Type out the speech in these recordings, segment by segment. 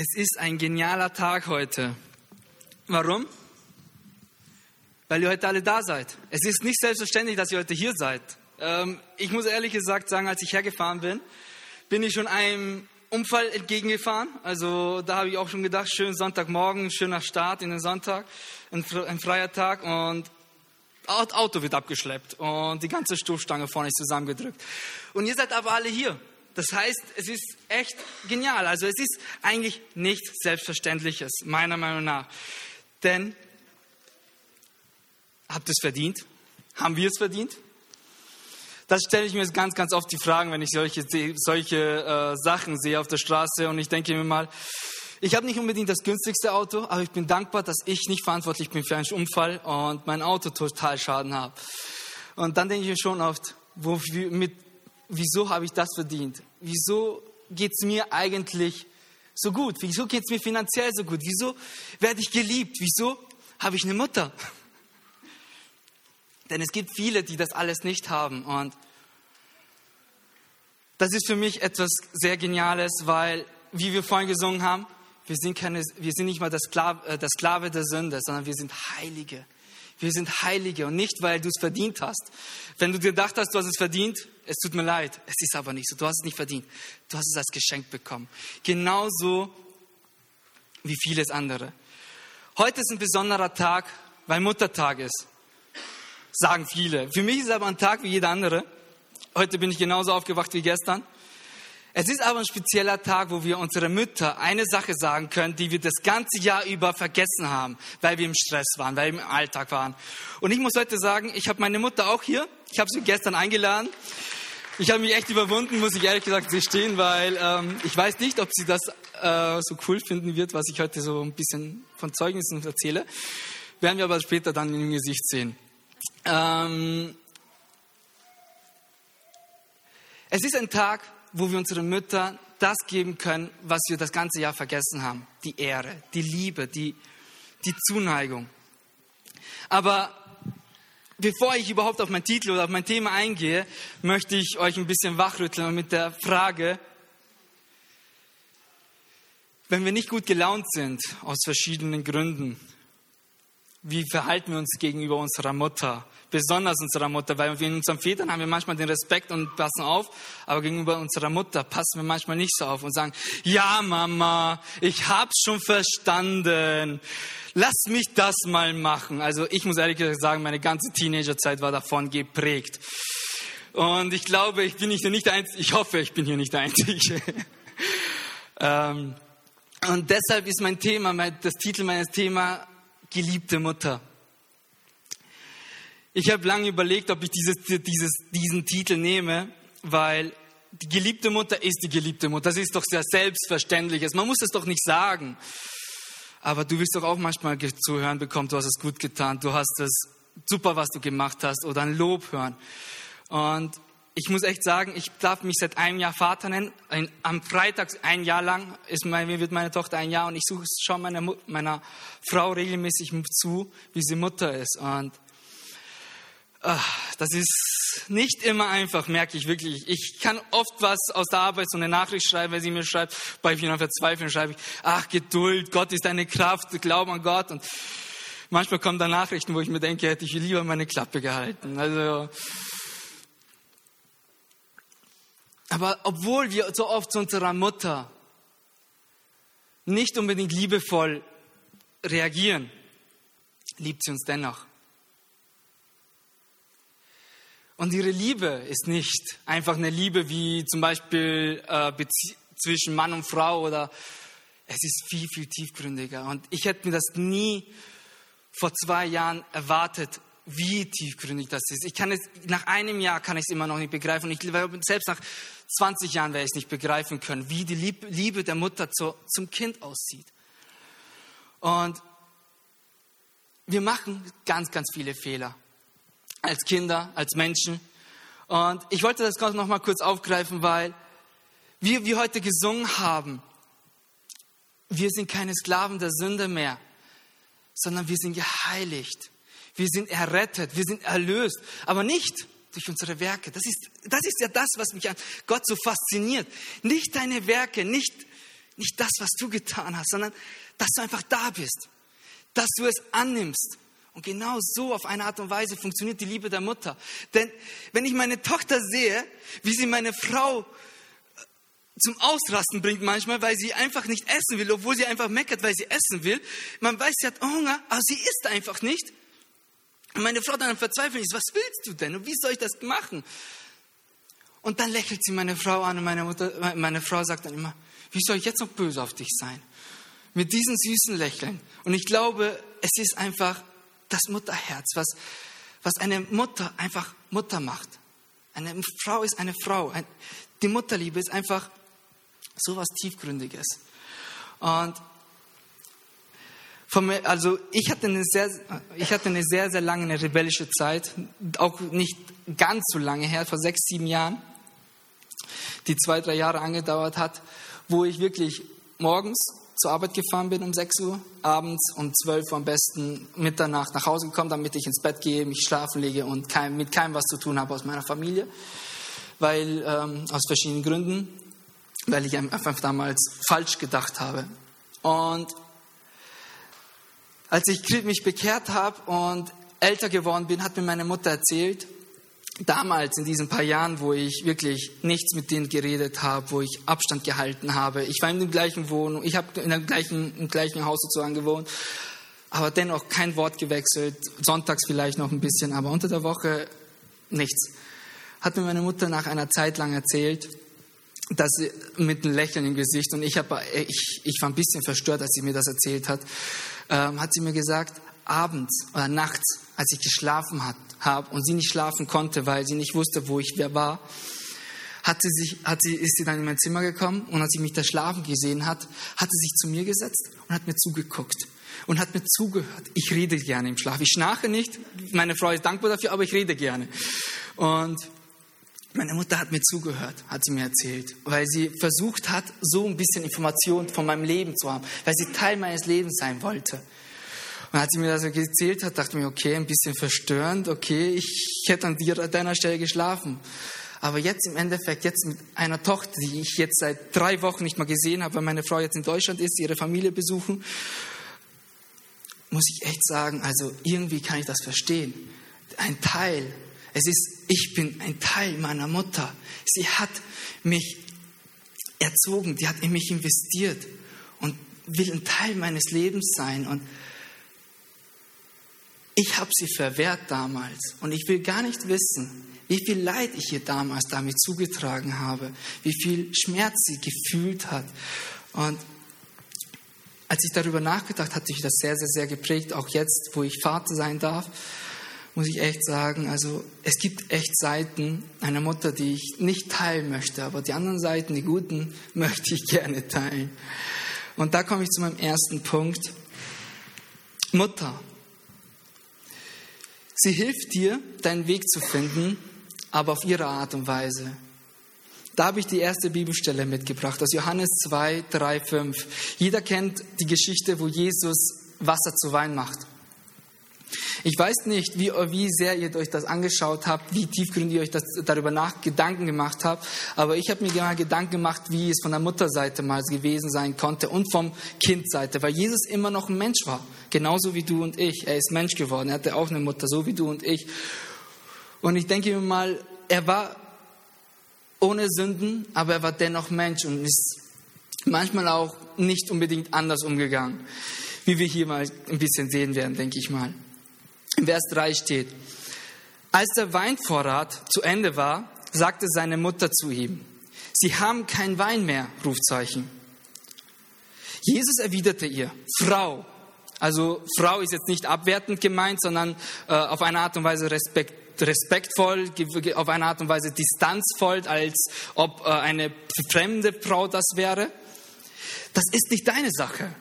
Es ist ein genialer Tag heute. Warum? Weil ihr heute alle da seid. Es ist nicht selbstverständlich, dass ihr heute hier seid. Ähm, ich muss ehrlich gesagt sagen, als ich hergefahren bin, bin ich schon einem Unfall entgegengefahren. Also da habe ich auch schon gedacht, schön Sonntagmorgen, schöner Start in den Sonntag, ein, ein freier Tag und Auto wird abgeschleppt und die ganze Stoßstange vorne ist zusammengedrückt. Und ihr seid aber alle hier. Das heißt, es ist echt genial. Also es ist eigentlich nichts Selbstverständliches, meiner Meinung nach. Denn habt ihr es verdient? Haben wir es verdient? Das stelle ich mir ganz, ganz oft die Fragen, wenn ich solche, solche äh, Sachen sehe auf der Straße und ich denke mir mal, ich habe nicht unbedingt das günstigste Auto, aber ich bin dankbar, dass ich nicht verantwortlich bin für einen Unfall und mein Auto total Schaden habe. Und dann denke ich mir schon oft, wo, mit, wieso habe ich das verdient? Wieso geht es mir eigentlich so gut? Wieso geht es mir finanziell so gut? Wieso werde ich geliebt? Wieso habe ich eine Mutter? Denn es gibt viele, die das alles nicht haben. Und das ist für mich etwas sehr Geniales, weil, wie wir vorhin gesungen haben, wir sind, keine, wir sind nicht mal der Sklave, äh, der Sklave der Sünde, sondern wir sind Heilige. Wir sind Heilige und nicht, weil du es verdient hast. Wenn du dir gedacht hast, du hast es verdient, es tut mir leid. Es ist aber nicht so. Du hast es nicht verdient. Du hast es als Geschenk bekommen. Genauso wie vieles andere. Heute ist ein besonderer Tag, weil Muttertag ist. Sagen viele. Für mich ist es aber ein Tag wie jeder andere. Heute bin ich genauso aufgewacht wie gestern. Es ist aber ein spezieller Tag, wo wir unsere Mütter eine Sache sagen können, die wir das ganze Jahr über vergessen haben, weil wir im Stress waren, weil wir im Alltag waren. Und ich muss heute sagen, ich habe meine Mutter auch hier. Ich habe sie gestern eingeladen. Ich habe mich echt überwunden, muss ich ehrlich gesagt stehen, weil ähm, ich weiß nicht, ob sie das äh, so cool finden wird, was ich heute so ein bisschen von Zeugnissen erzähle. Werden wir aber später dann im Gesicht sehen. Ähm, es ist ein Tag, wo wir unseren Müttern das geben können, was wir das ganze Jahr vergessen haben. Die Ehre, die Liebe, die, die Zuneigung. Aber bevor ich überhaupt auf meinen Titel oder auf mein Thema eingehe, möchte ich euch ein bisschen wachrütteln mit der Frage, wenn wir nicht gut gelaunt sind, aus verschiedenen Gründen, wie verhalten wir uns gegenüber unserer Mutter? Besonders unserer Mutter, weil wir in unseren Vätern haben wir manchmal den Respekt und passen auf, aber gegenüber unserer Mutter passen wir manchmal nicht so auf und sagen, ja Mama, ich hab's schon verstanden. Lass mich das mal machen. Also ich muss ehrlich gesagt sagen, meine ganze Teenagerzeit war davon geprägt. Und ich glaube, ich bin nicht, nicht der Einzige, ich hoffe, ich bin hier nicht der Einzige. ähm, und deshalb ist mein Thema, mein, das Titel meines Themas geliebte Mutter. Ich habe lange überlegt, ob ich dieses, dieses, diesen Titel nehme, weil die geliebte Mutter ist die geliebte Mutter. Das ist doch sehr selbstverständliches. Man muss es doch nicht sagen. Aber du wirst doch auch manchmal zu hören bekommen, du hast es gut getan, du hast es super, was du gemacht hast oder ein Lob hören. Und ich muss echt sagen, ich darf mich seit einem Jahr Vater nennen. Ein, am Freitag ein Jahr lang ist mein, wird meine Tochter ein Jahr und ich suche schon meiner, meiner Frau regelmäßig zu, wie sie Mutter ist. Und ach, das ist nicht immer einfach, merke ich wirklich. Ich kann oft was aus der Arbeit, so eine Nachricht schreiben, wenn sie mir schreibt, bei vielen Verzweifeln schreibe ich, ach Geduld, Gott ist deine Kraft, Glauben an Gott. Und manchmal kommen da Nachrichten, wo ich mir denke, hätte ich lieber meine Klappe gehalten. Also Aber obwohl wir so oft zu unserer Mutter nicht unbedingt liebevoll reagieren, liebt sie uns dennoch. Und ihre Liebe ist nicht einfach eine Liebe wie zum Beispiel äh, zwischen Mann und Frau oder es ist viel, viel tiefgründiger. Und ich hätte mir das nie vor zwei Jahren erwartet, wie tiefgründig das ist. Ich kann es, nach einem Jahr kann ich es immer noch nicht begreifen. Ich, selbst nach 20 Jahren werde ich es nicht begreifen können, wie die Liebe der Mutter zu, zum Kind aussieht. Und wir machen ganz, ganz viele Fehler. Als Kinder, als Menschen. Und ich wollte das noch mal kurz aufgreifen, weil wir, wir heute gesungen haben, wir sind keine Sklaven der Sünde mehr, sondern wir sind geheiligt. Wir sind errettet, wir sind erlöst, aber nicht durch unsere Werke. Das ist, das ist ja das, was mich an Gott so fasziniert. Nicht deine Werke, nicht Nicht das, was du getan hast, sondern dass du einfach da bist, dass du es annimmst. Und genau so auf eine Art und Weise funktioniert die Liebe der Mutter. Denn wenn ich meine Tochter sehe, wie sie meine Frau äh, zum Ausrasten bringt manchmal, weil sie einfach nicht essen will, obwohl sie einfach meckert, weil sie essen will. Man weiß, sie hat Hunger, aber sie isst einfach nicht. Und meine Frau dann verzweifelt ist, was willst du denn und wie soll ich das machen? Und dann lächelt sie meine Frau an und meine, Mutter, meine Frau sagt dann immer, wie soll ich jetzt noch böse auf dich sein? Mit diesen süßen Lächeln. Und ich glaube, es ist einfach das Mutterherz, was, was eine Mutter einfach Mutter macht. Eine Frau ist eine Frau. Die Mutterliebe ist einfach so was Tiefgründiges. Und also ich hatte eine sehr, ich hatte eine sehr, sehr lange eine rebellische Zeit, auch nicht ganz so lange her, vor sechs, sieben Jahren, die zwei, drei Jahre angedauert hat, wo ich wirklich morgens zur Arbeit gefahren bin um 6 Uhr, abends um 12 Uhr am besten Mitternacht nach Hause gekommen, damit ich ins Bett gehe, mich schlafen lege und kein, mit keinem was zu tun habe aus meiner Familie, weil ähm, aus verschiedenen Gründen, weil ich einfach damals falsch gedacht habe. Und als ich mich bekehrt habe und älter geworden bin, hat mir meine Mutter erzählt, damals in diesen paar Jahren, wo ich wirklich nichts mit denen geredet habe, wo ich Abstand gehalten habe. Ich war in der gleichen Wohnung, ich habe in der gleichen, im gleichen Haus sozusagen gewohnt, aber dennoch kein Wort gewechselt, sonntags vielleicht noch ein bisschen, aber unter der Woche nichts. Hat mir meine Mutter nach einer Zeit lang erzählt, dass sie mit einem Lächeln im Gesicht und ich, hab, ich, ich war ein bisschen verstört, als sie mir das erzählt hat, ähm, hat sie mir gesagt, abends oder nachts, als ich geschlafen habe und sie nicht schlafen konnte, weil sie nicht wusste, wo ich wer war, hat sie sich, hat sie, ist sie dann in mein Zimmer gekommen und als sie mich da schlafen gesehen hat, hat sie sich zu mir gesetzt und hat mir zugeguckt und hat mir zugehört. Ich rede gerne im Schlaf. Ich schnarche nicht. Meine Frau ist dankbar dafür, aber ich rede gerne. Und meine Mutter hat mir zugehört, hat sie mir erzählt, weil sie versucht hat, so ein bisschen Informationen von meinem Leben zu haben, weil sie Teil meines Lebens sein wollte. Und als sie mir das erzählt hat, dachte ich mir, okay, ein bisschen verstörend, okay, ich hätte an deiner Stelle geschlafen. Aber jetzt im Endeffekt, jetzt mit einer Tochter, die ich jetzt seit drei Wochen nicht mal gesehen habe, weil meine Frau jetzt in Deutschland ist, ihre Familie besuchen, muss ich echt sagen, also irgendwie kann ich das verstehen. Ein Teil, es ist, ich bin ein Teil meiner Mutter. Sie hat mich erzogen, die hat in mich investiert und will ein Teil meines Lebens sein. Und ich habe sie verwehrt damals und ich will gar nicht wissen, wie viel Leid ich ihr damals damit zugetragen habe, wie viel Schmerz sie gefühlt hat. Und als ich darüber nachgedacht habe, hat mich das sehr, sehr, sehr geprägt. Auch jetzt, wo ich Vater sein darf, muss ich echt sagen, also es gibt echt Seiten einer Mutter, die ich nicht teilen möchte, aber die anderen Seiten, die guten, möchte ich gerne teilen. Und da komme ich zu meinem ersten Punkt. Mutter Sie hilft dir, deinen Weg zu finden, aber auf ihre Art und Weise. Da habe ich die erste Bibelstelle mitgebracht, aus Johannes 2, 3, 5. Jeder kennt die Geschichte, wo Jesus Wasser zu Wein macht. Ich weiß nicht, wie, wie sehr ihr euch das angeschaut habt, wie tiefgründig ihr euch das, darüber nach Gedanken gemacht habt, aber ich habe mir mal Gedanken gemacht, wie es von der Mutterseite mal gewesen sein konnte und vom Kindseite, weil Jesus immer noch ein Mensch war, genauso wie du und ich. Er ist Mensch geworden, er hatte auch eine Mutter, so wie du und ich. Und ich denke mir mal, er war ohne Sünden, aber er war dennoch Mensch und ist manchmal auch nicht unbedingt anders umgegangen, wie wir hier mal ein bisschen sehen werden, denke ich mal. In Vers 3 steht, als der Weinvorrat zu Ende war, sagte seine Mutter zu ihm, Sie haben kein Wein mehr, Rufzeichen. Jesus erwiderte ihr, Frau, also Frau ist jetzt nicht abwertend gemeint, sondern äh, auf eine Art und Weise respekt, respektvoll, auf eine Art und Weise distanzvoll, als ob äh, eine fremde Frau das wäre. Das ist nicht deine Sache.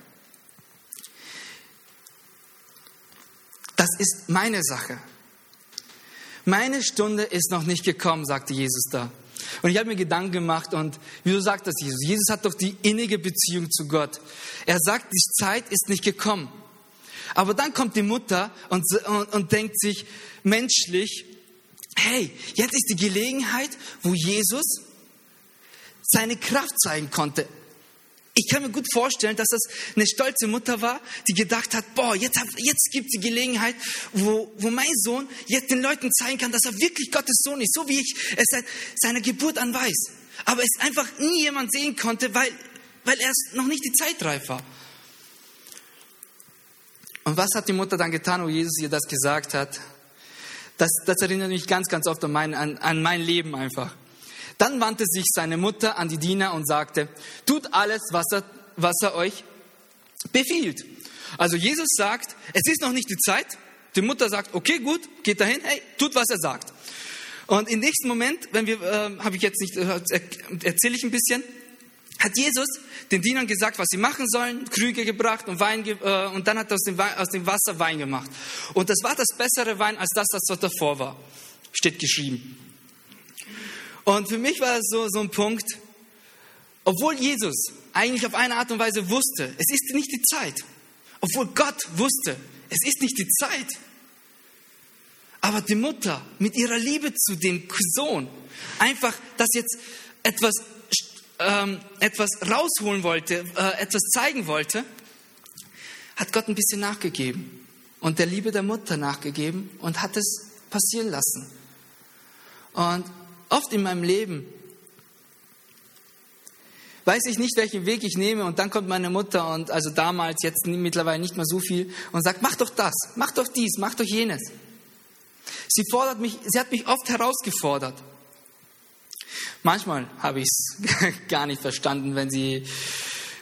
Das ist meine Sache. Meine Stunde ist noch nicht gekommen, sagte Jesus da. Und ich habe mir Gedanken gemacht und wieso sagt das Jesus? Jesus hat doch die innige Beziehung zu Gott. Er sagt, die Zeit ist nicht gekommen. Aber dann kommt die Mutter und, und, und denkt sich menschlich, hey, jetzt ist die Gelegenheit, wo Jesus seine Kraft zeigen konnte. Ich kann mir gut vorstellen, dass das eine stolze Mutter war, die gedacht hat, boah, jetzt, jetzt gibt die Gelegenheit, wo, wo mein Sohn jetzt den Leuten zeigen kann, dass er wirklich Gottes Sohn ist, so wie ich es seit seiner Geburt an weiß. Aber es einfach nie jemand sehen konnte, weil, weil erst noch nicht die Zeit reif war. Und was hat die Mutter dann getan, wo Jesus ihr das gesagt hat? Das, das erinnert mich ganz, ganz oft an mein, an, an mein Leben einfach. Dann wandte sich seine Mutter an die Diener und sagte, tut alles, was er, was er euch befiehlt. Also Jesus sagt, es ist noch nicht die Zeit. Die Mutter sagt, okay, gut, geht dahin, hey, tut, was er sagt. Und im nächsten Moment, wenn wir, äh, habe ich jetzt nicht, äh, erzähle ich ein bisschen, hat Jesus den Dienern gesagt, was sie machen sollen, Krüge gebracht und Wein, äh, und dann hat er aus dem, aus dem Wasser Wein gemacht. Und das war das bessere Wein als das, was davor war. Steht geschrieben. Und für mich war es so, so ein Punkt, obwohl Jesus eigentlich auf eine Art und Weise wusste, es ist nicht die Zeit. Obwohl Gott wusste, es ist nicht die Zeit. Aber die Mutter mit ihrer Liebe zu dem Sohn einfach das jetzt etwas, ähm, etwas rausholen wollte, äh, etwas zeigen wollte, hat Gott ein bisschen nachgegeben und der Liebe der Mutter nachgegeben und hat es passieren lassen. Und oft in meinem Leben weiß ich nicht, welchen Weg ich nehme und dann kommt meine Mutter und also damals, jetzt mittlerweile nicht mehr so viel und sagt, mach doch das, mach doch dies, mach doch jenes. Sie fordert mich, sie hat mich oft herausgefordert. Manchmal habe ich es gar nicht verstanden, wenn sie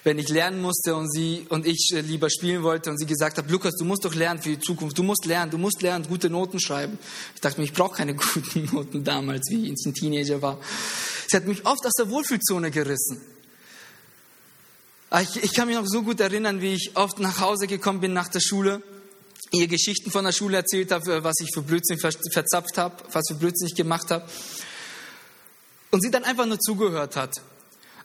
wenn ich lernen musste und sie und ich äh, lieber spielen wollte und sie gesagt hat, Lukas, du musst doch lernen für die Zukunft, du musst lernen, du musst lernen, gute Noten schreiben. Ich dachte mir, ich brauche keine guten Noten damals, wie ich ein Teenager war. Sie hat mich oft aus der Wohlfühlzone gerissen. Ich, ich kann mich noch so gut erinnern, wie ich oft nach Hause gekommen bin nach der Schule, ihr Geschichten von der Schule erzählt habe, was ich für Blödsinn verzapft habe, was für Blödsinn ich gemacht habe. Und sie dann einfach nur zugehört hat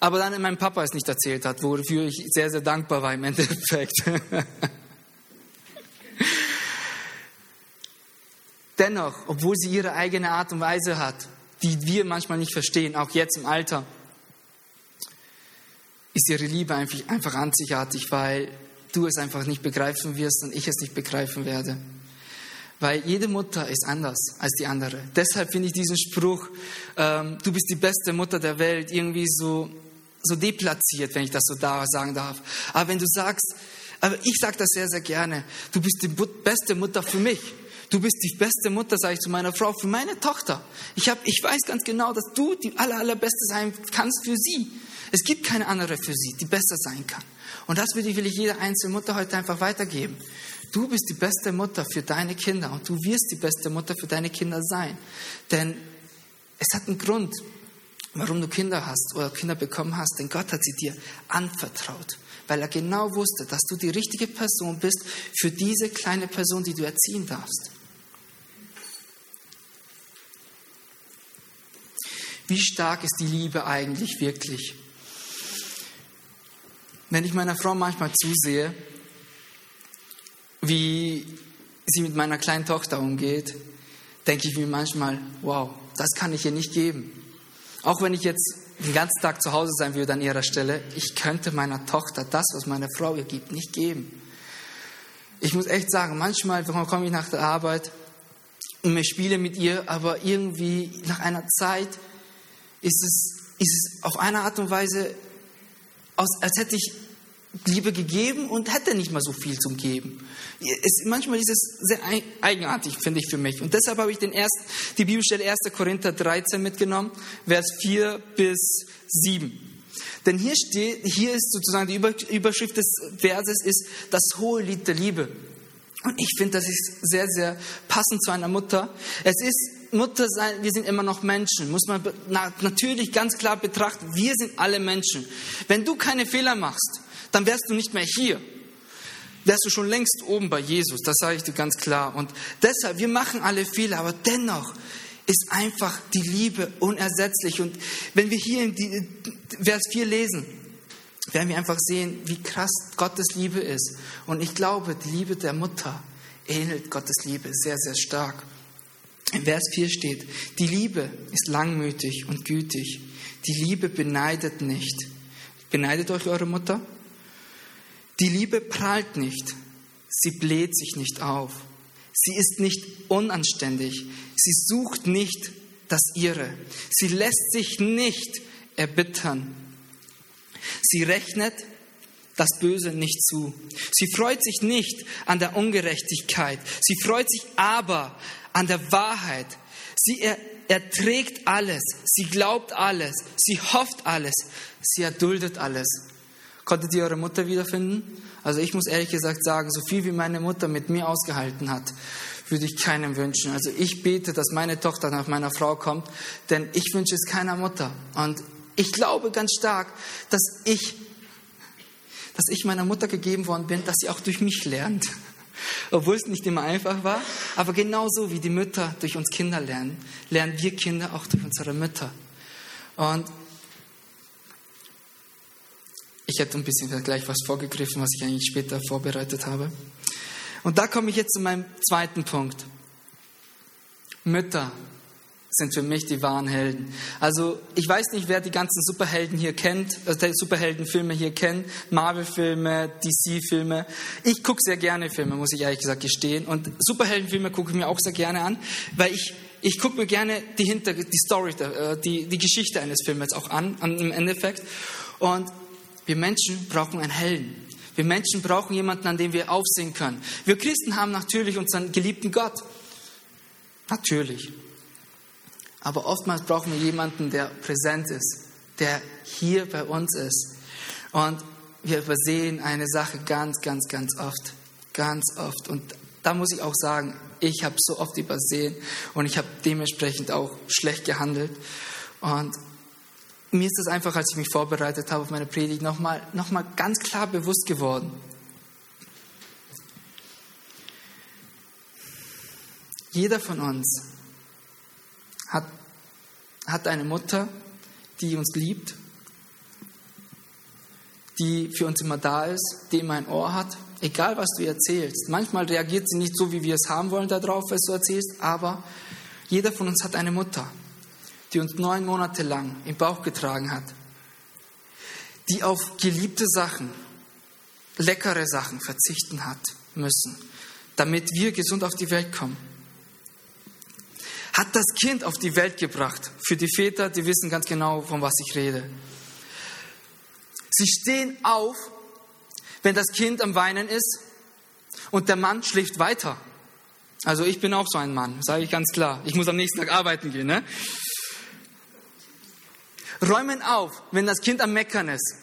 aber dann meinem Papa es nicht erzählt hat, wofür ich sehr, sehr dankbar war im Endeffekt. Dennoch, obwohl sie ihre eigene Art und Weise hat, die wir manchmal nicht verstehen, auch jetzt im Alter, ist ihre Liebe einfach, einfach einzigartig, weil du es einfach nicht begreifen wirst und ich es nicht begreifen werde. Weil jede Mutter ist anders als die andere. Deshalb finde ich diesen Spruch, ähm, du bist die beste Mutter der Welt, irgendwie so so deplatziert, wenn ich das so da sagen darf. Aber wenn du sagst, aber ich sage das sehr, sehr gerne, du bist die beste Mutter für mich. Du bist die beste Mutter, sage ich zu meiner Frau, für meine Tochter. Ich, hab, ich weiß ganz genau, dass du die aller, allerbeste sein kannst für sie. Es gibt keine andere für sie, die besser sein kann. Und das will ich, will ich jeder einzelne Mutter heute einfach weitergeben. Du bist die beste Mutter für deine Kinder und du wirst die beste Mutter für deine Kinder sein. Denn es hat einen Grund, warum du Kinder hast oder Kinder bekommen hast, denn Gott hat sie dir anvertraut, weil er genau wusste, dass du die richtige Person bist für diese kleine Person, die du erziehen darfst. Wie stark ist die Liebe eigentlich wirklich? Wenn ich meiner Frau manchmal zusehe, wie sie mit meiner kleinen Tochter umgeht, denke ich mir manchmal, wow, das kann ich ihr nicht geben. Auch wenn ich jetzt den ganzen Tag zu Hause sein würde an ihrer Stelle, ich könnte meiner Tochter das, was meine Frau ihr gibt, nicht geben. Ich muss echt sagen, manchmal komme ich nach der Arbeit und ich spiele mit ihr, aber irgendwie nach einer Zeit ist es, ist es auf eine Art und Weise, als hätte ich Liebe gegeben und hätte nicht mal so viel zum Geben. Es, manchmal ist es sehr eigenartig, finde ich für mich. Und deshalb habe ich den ersten, die Bibelstelle 1. Korinther 13 mitgenommen, Vers 4 bis 7. Denn hier steht, hier ist sozusagen die Überschrift des Verses ist das hohe Lied der Liebe. Und ich finde, das ist sehr, sehr passend zu einer Mutter. Es ist Mutter sein, wir sind immer noch Menschen. Muss man natürlich ganz klar betrachten, wir sind alle Menschen. Wenn du keine Fehler machst, dann wärst du nicht mehr hier. Wärst du schon längst oben bei Jesus, das sage ich dir ganz klar. Und deshalb, wir machen alle Fehler, aber dennoch ist einfach die Liebe unersetzlich. Und wenn wir hier in Vers 4 lesen, werden wir einfach sehen, wie krass Gottes Liebe ist. Und ich glaube, die Liebe der Mutter ähnelt Gottes Liebe sehr, sehr stark. In Vers 4 steht, die Liebe ist langmütig und gütig. Die Liebe beneidet nicht. Beneidet euch eure Mutter? Die Liebe prahlt nicht, sie bläht sich nicht auf, sie ist nicht unanständig, sie sucht nicht das Ihre, sie lässt sich nicht erbittern, sie rechnet das Böse nicht zu. Sie freut sich nicht an der Ungerechtigkeit. Sie freut sich aber an der Wahrheit. Sie er, erträgt alles. Sie glaubt alles. Sie hofft alles. Sie erduldet alles. Konntet ihr eure Mutter wiederfinden? Also ich muss ehrlich gesagt sagen, so viel wie meine Mutter mit mir ausgehalten hat, würde ich keinem wünschen. Also ich bete, dass meine Tochter nach meiner Frau kommt, denn ich wünsche es keiner Mutter. Und ich glaube ganz stark, dass ich dass ich meiner Mutter gegeben worden bin, dass sie auch durch mich lernt. Obwohl es nicht immer einfach war, aber genauso wie die Mütter durch uns Kinder lernen, lernen wir Kinder auch durch unsere Mütter. Und ich hätte ein bisschen gleich was vorgegriffen, was ich eigentlich später vorbereitet habe. Und da komme ich jetzt zu meinem zweiten Punkt. Mütter sind für mich die wahren Helden. Also ich weiß nicht, wer die ganzen Superhelden hier kennt, also Superheldenfilme hier kennt, Marvel-Filme, DC-Filme. Ich gucke sehr gerne Filme, muss ich ehrlich gesagt gestehen. Und Superheldenfilme gucke ich mir auch sehr gerne an, weil ich ich gucke mir gerne die Hinter die Story, äh, die, die Geschichte eines Filmes auch an im Endeffekt. Und wir Menschen brauchen einen Helden. Wir Menschen brauchen jemanden, an dem wir aufsehen können. Wir Christen haben natürlich unseren geliebten Gott. Natürlich. Aber oftmals brauchen wir jemanden, der präsent ist, der hier bei uns ist. Und wir übersehen eine Sache ganz, ganz, ganz oft. Ganz oft. Und da muss ich auch sagen, ich habe so oft übersehen und ich habe dementsprechend auch schlecht gehandelt. Und mir ist das einfach, als ich mich vorbereitet habe auf meine Predigt, nochmal noch mal ganz klar bewusst geworden. Jeder von uns hat, hat eine Mutter, die uns liebt, die für uns immer da ist, die immer ein Ohr hat, egal was du erzählst. Manchmal reagiert sie nicht so, wie wir es haben wollen darauf, was du erzählst, aber jeder von uns hat eine Mutter, die uns neun Monate lang im Bauch getragen hat, die auf geliebte Sachen, leckere Sachen verzichten hat müssen, damit wir gesund auf die Welt kommen hat das Kind auf die Welt gebracht. Für die Väter, die wissen ganz genau, von was ich rede. Sie stehen auf, wenn das Kind am Weinen ist und der Mann schläft weiter. Also ich bin auch so ein Mann, sage ich ganz klar. Ich muss am nächsten Tag arbeiten gehen. Ne? Räumen auf, wenn das Kind am Meckern ist.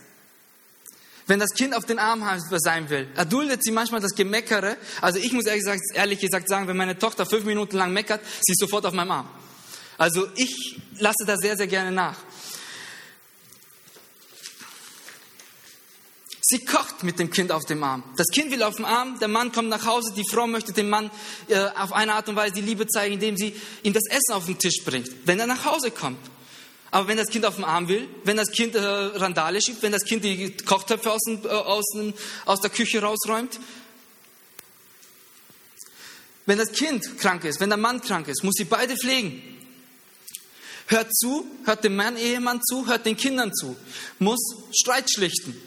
Wenn das Kind auf den Arm sein will, erduldet sie manchmal das Gemeckere. Also ich muss ehrlich gesagt, ehrlich gesagt sagen, wenn meine Tochter fünf Minuten lang meckert, sie ist sofort auf meinem Arm. Also ich lasse da sehr, sehr gerne nach. Sie kocht mit dem Kind auf dem Arm. Das Kind will auf dem Arm, der Mann kommt nach Hause, die Frau möchte dem Mann äh, auf eine Art und Weise die Liebe zeigen, indem sie ihm das Essen auf den Tisch bringt, wenn er nach Hause kommt. Aber wenn das Kind auf dem Arm will, wenn das Kind äh, Randale schiebt, wenn das Kind die Kochtöpfe aus, äh, aus, aus der Küche rausräumt, wenn das Kind krank ist, wenn der Mann krank ist, muss sie beide pflegen. Hört zu, hört dem Mann, Ehemann zu, hört den Kindern zu, muss Streit schlichten.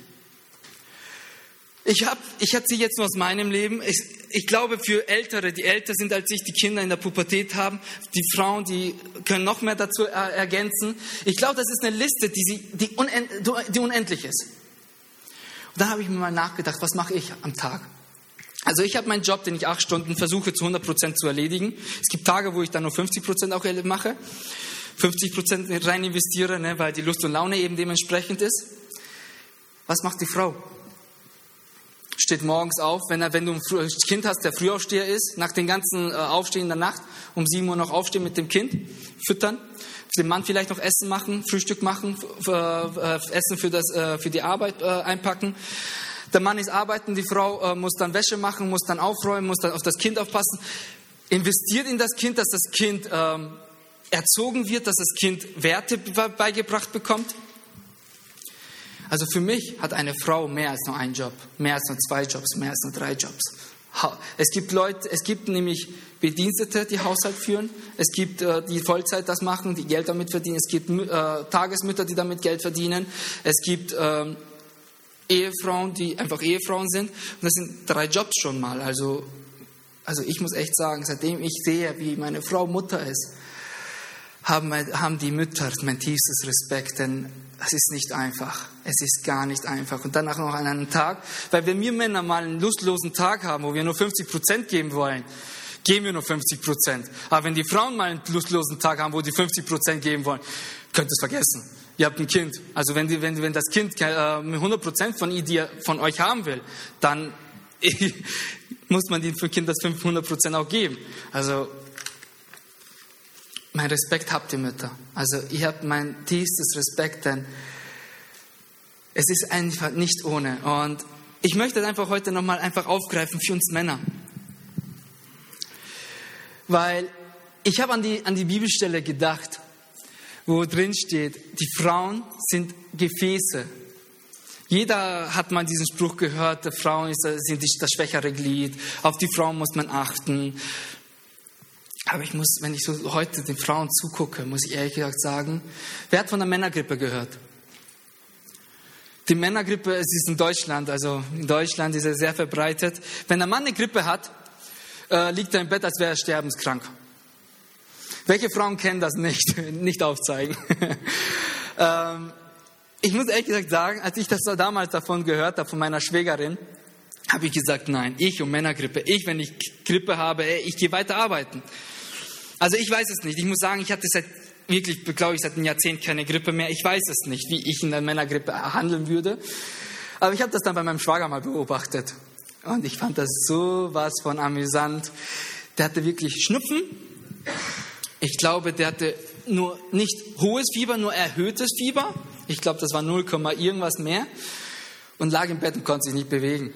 Ich, hab, ich erzähle jetzt nur aus meinem Leben. Ich, ich glaube, für Ältere, die älter sind als ich, die Kinder in der Pubertät haben, die Frauen, die können noch mehr dazu ergänzen. Ich glaube, das ist eine Liste, die, sie, die, unend, die unendlich ist. Und dann habe ich mir mal nachgedacht, was mache ich am Tag? Also ich habe meinen Job, den ich acht Stunden versuche zu 100 Prozent zu erledigen. Es gibt Tage, wo ich dann nur 50 Prozent auch mache, 50 Prozent rein investiere, ne, weil die Lust und Laune eben dementsprechend ist. Was macht die Frau? Steht morgens auf, wenn, er, wenn du ein Kind hast, der Frühaufsteher ist, nach den ganzen äh, Aufstehen in der Nacht, um 7 Uhr noch aufstehen mit dem Kind, füttern, den Mann vielleicht noch Essen machen, Frühstück machen, äh, Essen für, das, äh, für die Arbeit einpacken. Der Mann ist arbeiten, die Frau muss dann Wäsche machen, muss dann aufräumen, muss dann auf das Kind aufpassen. Investiert in das Kind, dass das Kind ähm, erzogen wird, dass das Kind Werte beigebracht bekommt. Also für mich hat eine Frau mehr als nur einen Job, mehr als nur zwei Jobs, mehr als nur drei Jobs. Es gibt Leute, es gibt nämlich Bedienstete, die Haushalt führen. Es gibt äh, die Vollzeit das machen, die Geld damit verdienen. Es gibt äh, Tagesmütter, die damit Geld verdienen. Es gibt äh, Ehefrauen, die einfach Ehefrauen sind. Und das sind drei Jobs schon mal. Also, also ich muss echt sagen, seitdem ich sehe, wie meine Frau Mutter ist, haben, haben die Mütter mein tiefstes Respekt, denn es ist nicht einfach. Es ist gar nicht einfach. Und danach noch an einem Tag, weil wenn wir Männer mal einen lustlosen Tag haben, wo wir nur 50 Prozent geben wollen, geben wir nur 50 Prozent. Aber wenn die Frauen mal einen lustlosen Tag haben, wo die 50 Prozent geben wollen, könnt ihr es vergessen. Ihr habt ein Kind. Also wenn, die, wenn, wenn das Kind äh, 100 Prozent von, von euch haben will, dann muss man dem Kind das 500 Prozent auch geben. Also mein Respekt habt ihr Mütter. Also ihr habt mein tiefstes Respekt, denn es ist einfach nicht ohne. Und ich möchte einfach heute nochmal einfach aufgreifen für uns Männer. Weil ich habe an die, an die Bibelstelle gedacht, wo drin steht, die Frauen sind Gefäße. Jeder hat mal diesen Spruch gehört, Frauen sind das schwächere Glied, auf die Frauen muss man achten. Aber ich muss, wenn ich so heute den Frauen zugucke, muss ich ehrlich gesagt sagen, wer hat von der Männergrippe gehört? Die Männergrippe, es ist in Deutschland, also in Deutschland ist er sehr verbreitet. Wenn ein Mann eine Grippe hat, äh, liegt er im Bett, als wäre er sterbenskrank. Welche Frauen kennen das nicht? nicht aufzeigen. ähm, ich muss ehrlich gesagt sagen, als ich das damals davon gehört habe, von meiner Schwägerin, habe ich gesagt, nein, ich und Männergrippe. Ich, wenn ich Grippe habe, ich gehe weiter arbeiten. Also ich weiß es nicht. Ich muss sagen, ich hatte seit wirklich, glaube ich, seit einem Jahrzehnt keine Grippe mehr. Ich weiß es nicht, wie ich in der Männergrippe handeln würde. Aber ich habe das dann bei meinem Schwager mal beobachtet. Und ich fand das so was von amüsant. Der hatte wirklich Schnupfen. Ich glaube, der hatte nur nicht hohes Fieber, nur erhöhtes Fieber. Ich glaube, das war 0, irgendwas mehr. Und lag im Bett und konnte sich nicht bewegen.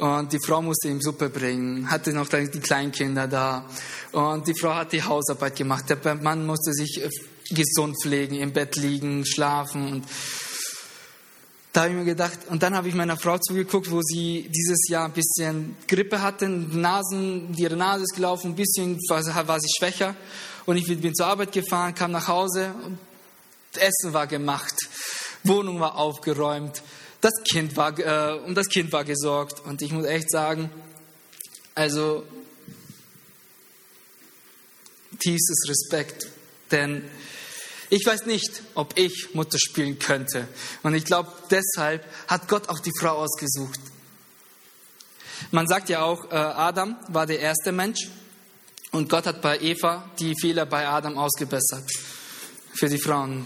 Und die Frau musste ihm Suppe bringen, hatte noch die Kleinkinder da. Und die Frau hat die Hausarbeit gemacht. Der Mann musste sich äh, gesund pflegen, im Bett liegen, schlafen. Und da habe ich mir gedacht, und dann habe ich meiner Frau zugeguckt, wo sie dieses Jahr ein bisschen Grippe hatte, Nasen, ihre Nase ist gelaufen, ein bisschen war, sie schwächer. Und ich bin zur Arbeit gefahren, kam nach Hause, Essen war gemacht, Wohnung war aufgeräumt das Kind war, äh, um das Kind war gesorgt. Und ich muss echt sagen, also tiefstes Respekt, denn ich weiß nicht, ob ich Mutter spielen könnte. Und ich glaube, deshalb hat Gott auch die Frau ausgesucht. Man sagt ja auch, äh, Adam war der erste Mensch und Gott hat bei Eva die Fehler bei Adam ausgebessert. Für die Frauen.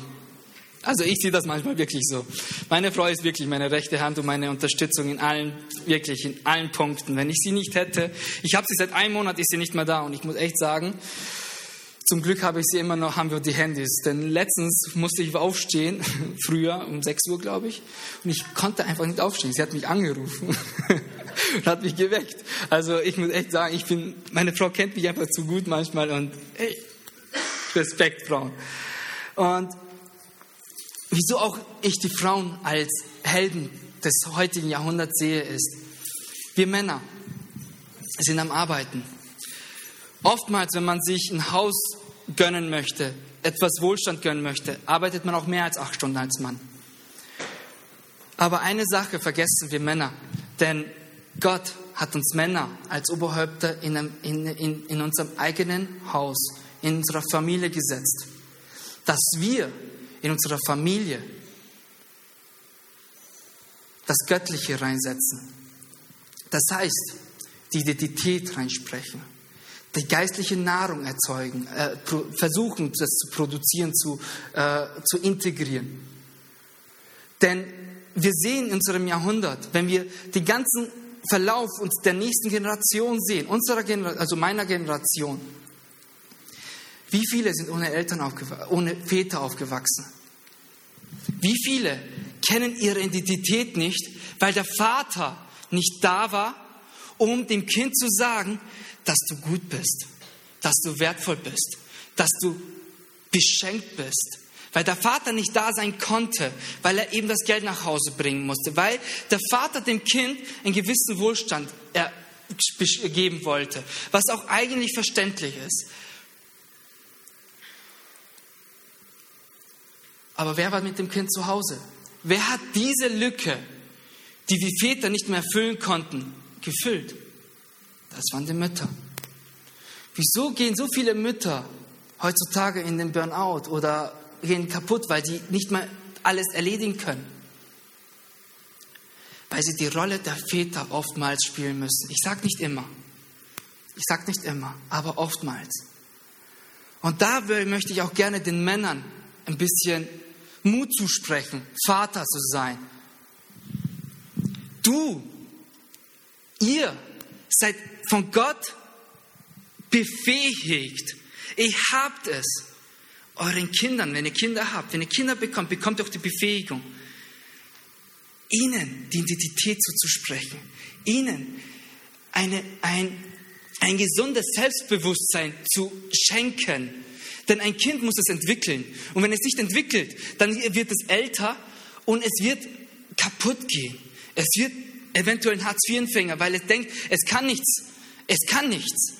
Also ich sehe das manchmal wirklich so. Meine Frau ist wirklich meine rechte Hand und meine Unterstützung in allen, wirklich in allen Punkten. Wenn ich sie nicht hätte, ich habe sie seit einem Monat, ist sie nicht mehr da und ich muss echt sagen, zum Glück habe ich sie immer noch, haben wir die Handys. Denn letztens musste ich aufstehen, früher um 6 Uhr, glaube ich, und ich konnte einfach nicht aufstehen. Sie hat mich angerufen und hat mich geweckt. Also ich muss echt sagen, ich bin, meine Frau kennt mich einfach zu gut manchmal und hey, Respekt, Frauen. Und wieso auch ich die Frauen als Helden des heutigen Jahrhunderts sehe, ist, wir Männer sind am Arbeiten. Oftmals, wenn man sich ein Haus gönnen möchte, etwas Wohlstand gönnen möchte, arbeitet man auch mehr als acht Stunden als Mann. Aber eine Sache vergessen wir Männer, denn Gott hat uns Männer als Oberhäupter in, einem, in, in, in unserem eigenen Haus, in unserer Familie gesetzt, dass wir in unserer Familie das Göttliche reinsetzen. Das heißt, die Identität reinsprechen, die geistliche Nahrung erzeugen, äh, versuchen, das zu produzieren, zu, äh, zu integrieren. Denn wir sehen in unserem Jahrhundert, wenn wir den ganzen Verlauf uns der nächsten Generation sehen, unserer Generation, also meiner Generation, wie viele sind ohne Eltern ohne Väter aufgewachsen? Wie viele kennen ihre Identität nicht, weil der Vater nicht da war, um dem Kind zu sagen, dass du gut bist, dass du wertvoll bist, dass du beschenkt bist. Weil der Vater nicht da sein konnte, weil er eben das Geld nach Hause bringen musste, weil der Vater dem Kind einen gewissen Wohlstand geben wollte, was auch eigentlich verständlich ist. Aber wer war mit dem Kind zu Hause? Wer hat diese Lücke die wir Väter nicht mehr erfüllen konnten, gefüllt. Das waren die Mütter. Wieso gehen so viele Mütter heutzutage in den Burnout oder gehen kaputt, weil sie nicht mehr alles erledigen können? Weil sie die Rolle der Väter oftmals spielen müssen. Ich sage nicht immer. Ich sage nicht immer, aber oftmals. Und da möchte ich auch gerne den Männern ein bisschen Mut zusprechen, Vater zu sein. Du, ihr seid von Gott befähigt. Ihr habt es. Euren Kindern, wenn ihr Kinder habt, wenn ihr Kinder bekommt, bekommt ihr auch die Befähigung, ihnen die Identität zuzusprechen, ihnen eine, ein, ein gesundes Selbstbewusstsein zu schenken. Denn ein Kind muss es entwickeln. Und wenn es nicht entwickelt, dann wird es älter und es wird kaputt gehen. Es wird eventuell ein Hartz-IV-Empfänger, weil es denkt, es kann nichts. Es kann nichts.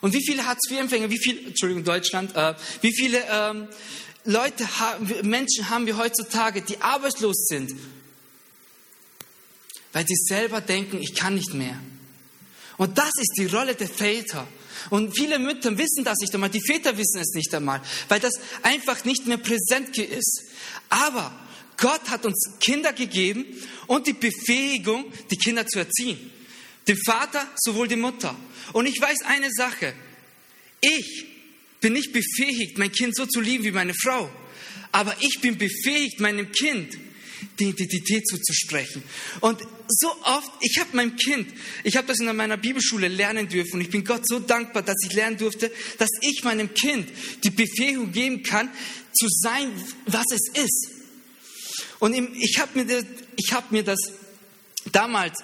Und wie viele Hartz-IV-Empfänger, wie viele, Entschuldigung, Deutschland, äh, wie viele ähm, Leute, Menschen haben wir heutzutage, die arbeitslos sind, weil sie selber denken, ich kann nicht mehr. Und das ist die Rolle der Väter. Und viele Mütter wissen das nicht einmal, die Väter wissen es nicht einmal, weil das einfach nicht mehr präsent ist. Aber Gott hat uns Kinder gegeben und die Befähigung, die Kinder zu erziehen. Dem Vater sowohl die Mutter. Und ich weiß eine Sache. Ich bin nicht befähigt, mein Kind so zu lieben wie meine Frau. Aber ich bin befähigt, meinem Kind die Identität zuzusprechen. Und so oft, ich habe meinem Kind, ich habe das in meiner Bibelschule lernen dürfen ich bin Gott so dankbar, dass ich lernen durfte, dass ich meinem Kind die Befähigung geben kann, zu sein, was es ist. Und ich habe mir, das, hab mir das damals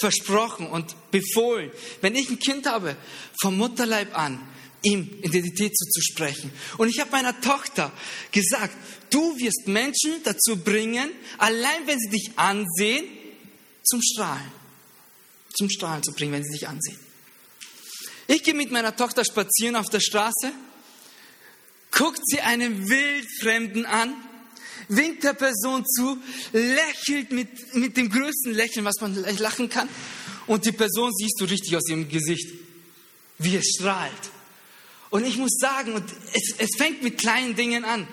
versprochen und befohlen, wenn ich ein Kind habe, vom Mutterleib an, ihm Identität zuzusprechen. Und ich habe meiner Tochter gesagt, du wirst Menschen dazu bringen, allein wenn sie dich ansehen, zum Strahlen. Zum Strahlen zu bringen, wenn sie dich ansehen. Ich gehe mit meiner Tochter spazieren auf der Straße, guckt sie einen Wildfremden an, winkt der Person zu, lächelt mit, mit dem größten Lächeln, was man lachen kann. Und die Person siehst du richtig aus ihrem Gesicht, wie es strahlt. Und ich muss sagen, es, es fängt mit kleinen Dingen an.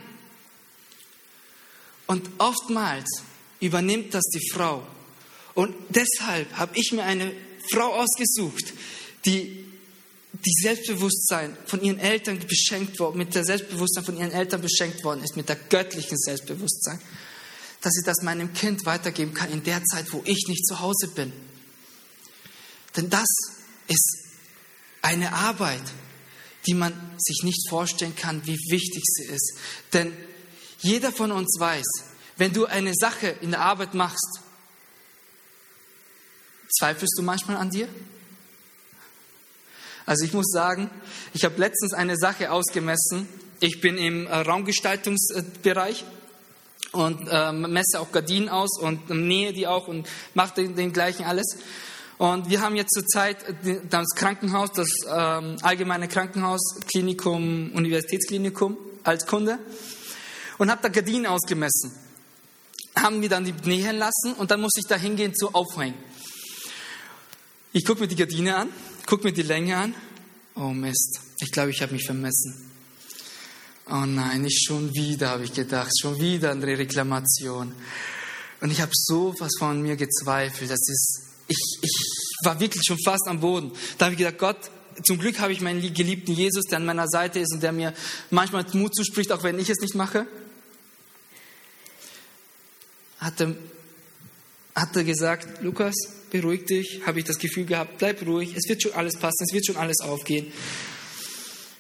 Und oftmals übernimmt das die Frau. Und deshalb habe ich mir eine Frau ausgesucht, die die Selbstbewusstsein von ihren Eltern beschenkt worden, mit der Selbstbewusstsein von ihren Eltern beschenkt worden ist, mit der göttlichen Selbstbewusstsein, dass sie das meinem Kind weitergeben kann in der Zeit, wo ich nicht zu Hause bin. Denn das ist eine Arbeit, die man sich nicht vorstellen kann, wie wichtig sie ist. Denn jeder von uns weiß, wenn du eine Sache in der Arbeit machst, zweifelst du manchmal an dir? Also ich muss sagen, ich habe letztens eine Sache ausgemessen. Ich bin im äh, Raumgestaltungsbereich und äh, messe auch Gardinen aus und nähe die auch und mache den gleichen alles. Und wir haben jetzt zurzeit das Krankenhaus, das ähm, allgemeine Krankenhaus, Klinikum, Universitätsklinikum als Kunde und habe da Gardinen ausgemessen. Haben wir dann die nähen lassen und dann muss ich da hingehen zu aufhängen. Ich gucke mir die Gardine an guck mir die Länge an. Oh Mist, ich glaube, ich habe mich vermessen. Oh nein, nicht schon wieder, habe ich gedacht, schon wieder eine Reklamation. Und ich habe so was von mir gezweifelt. Das ist, ich, ich war wirklich schon fast am Boden. Da habe ich gedacht, Gott, zum Glück habe ich meinen geliebten Jesus, der an meiner Seite ist und der mir manchmal Mut zuspricht, auch wenn ich es nicht mache. Hatte, hatte gesagt, Lukas, beruhig dich, habe ich das Gefühl gehabt, bleib ruhig, es wird schon alles passen, es wird schon alles aufgehen.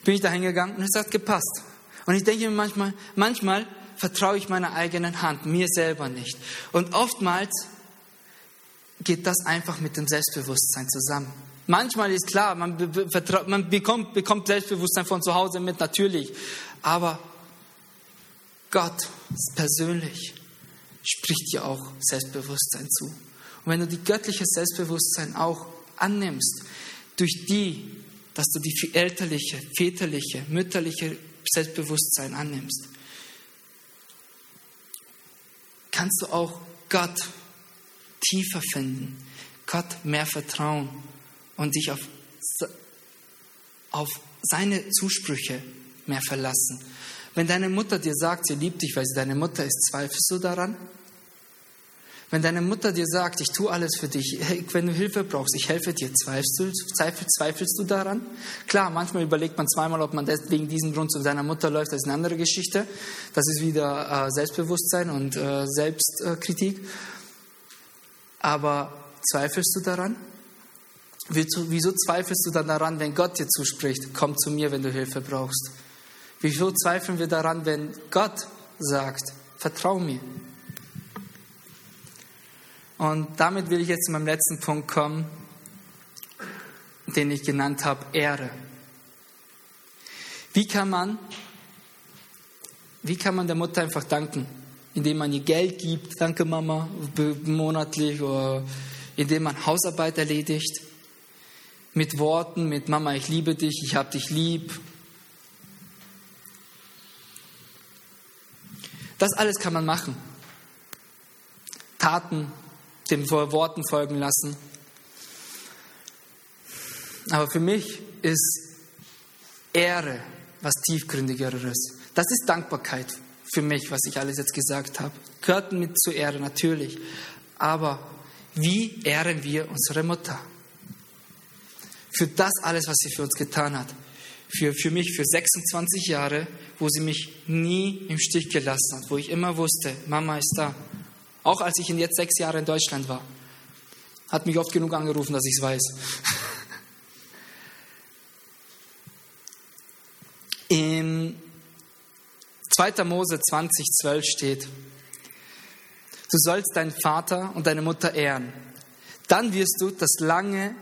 Bin ich da hingegangen und es hat gepasst. Und ich denke mir manchmal, manchmal vertraue ich meiner eigenen Hand, mir selber nicht. Und oftmals geht das einfach mit dem Selbstbewusstsein zusammen. Manchmal ist klar, man, man bekommt, bekommt Selbstbewusstsein von zu Hause mit, natürlich. Aber Gott persönlich spricht dir auch Selbstbewusstsein zu. Und wenn du die göttliche Selbstbewusstsein auch annimmst, durch die, dass du die elterliche, väterliche, mütterliche Selbstbewusstsein annimmst, kannst du auch Gott tiefer finden, Gott mehr vertrauen und dich auf, auf seine Zusprüche mehr verlassen. Wenn deine Mutter dir sagt, sie liebt dich, weil sie deine Mutter ist, zweifelst du daran? Wenn deine Mutter dir sagt, ich tue alles für dich, wenn du Hilfe brauchst, ich helfe dir, zweifelst du, zweifelst, zweifelst du daran? Klar, manchmal überlegt man zweimal, ob man wegen diesem Grund zu seiner Mutter läuft, das ist eine andere Geschichte. Das ist wieder äh, Selbstbewusstsein und äh, Selbstkritik. Aber zweifelst du daran? Wieso, zweifelst du dann daran, wenn Gott dir zuspricht, komm zu mir, wenn du Hilfe brauchst? Wieso zweifeln wir daran, wenn Gott sagt, vertrau mir? Und damit will ich jetzt zu meinem letzten Punkt kommen, den ich genannt habe, Ehre. Wie kann man, wie kann man der Mutter einfach danken? Indem man ihr Geld gibt, danke Mama, monatlich, oder indem man Hausarbeit erledigt, mit Worten, mit Mama, ich liebe dich, ich habe dich lieb. Das alles kann man machen. Taten den Worten folgen lassen. Aber für mich ist Ehre was tiefgründigeres. Das ist Dankbarkeit für mich, was ich alles jetzt gesagt habe. Gehört mit zur Ehre natürlich. Aber wie ehren wir unsere Mutter? Für das alles, was sie für uns getan hat. Für, für mich für 26 Jahre, wo sie mich nie im Stich gelassen hat, wo ich immer wusste, Mama ist da. Auch als ich jetzt sechs Jahre in Deutschland war. Hat mich oft genug angerufen, dass ich es weiß. In 2. Mose 20, 12 steht, du sollst deinen Vater und deine Mutter ehren. Dann wirst du das lange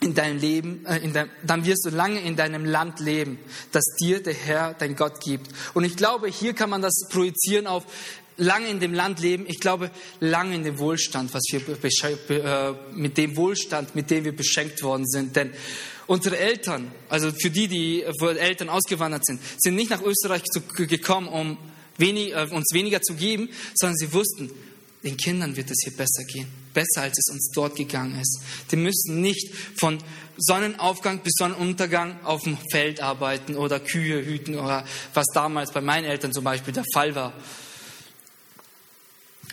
in deinem Leben, äh, in dein, dann wirst du lange in deinem Land leben, das dir der Herr, dein Gott gibt. Und ich glaube, hier kann man das projizieren auf lange in dem Land leben. Ich glaube, lange in dem Wohlstand, was wir äh, mit dem Wohlstand, mit dem wir beschenkt worden sind. Denn unsere Eltern, also für die, die wo Eltern ausgewandert sind, sind nicht nach Österreich gekommen, um wenig, äh, uns weniger zu geben, sondern sie wussten, den Kindern wird es hier besser gehen. Besser, als es uns dort gegangen ist. Die müssen nicht von Sonnenaufgang bis Sonnenuntergang auf dem Feld arbeiten oder Kühe hüten oder was damals bei meinen Eltern zum Beispiel der Fall war.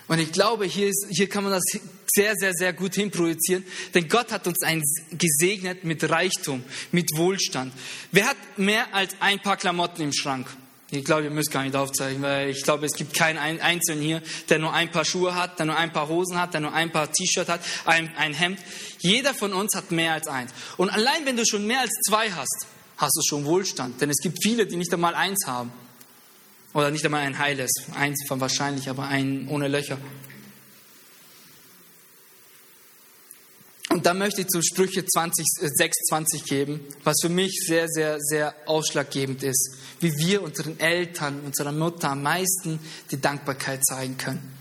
Und ich glaube, hier, ist, hier kann man das sehr, sehr, sehr gut hinprojizieren, denn Gott hat uns ein, gesegnet mit Reichtum, mit Wohlstand. Wer hat mehr als ein paar Klamotten im Schrank? Ich glaube, ihr müsst gar nicht aufzeigen, weil ich glaube, es gibt keinen Einzelnen hier, der nur ein paar Schuhe hat, der nur ein paar Hosen hat, der nur ein paar T-Shirts hat, ein, ein Hemd. Jeder von uns hat mehr als eins. Und allein wenn du schon mehr als zwei hast, hast du schon Wohlstand. Denn es gibt viele, die nicht einmal eins haben. Oder nicht einmal ein heiles. Eins von wahrscheinlich, aber ein ohne Löcher. Und da möchte ich zu Sprüche 20, 6, 20 geben, was für mich sehr, sehr, sehr ausschlaggebend ist, wie wir unseren Eltern, unserer Mutter am meisten die Dankbarkeit zeigen können.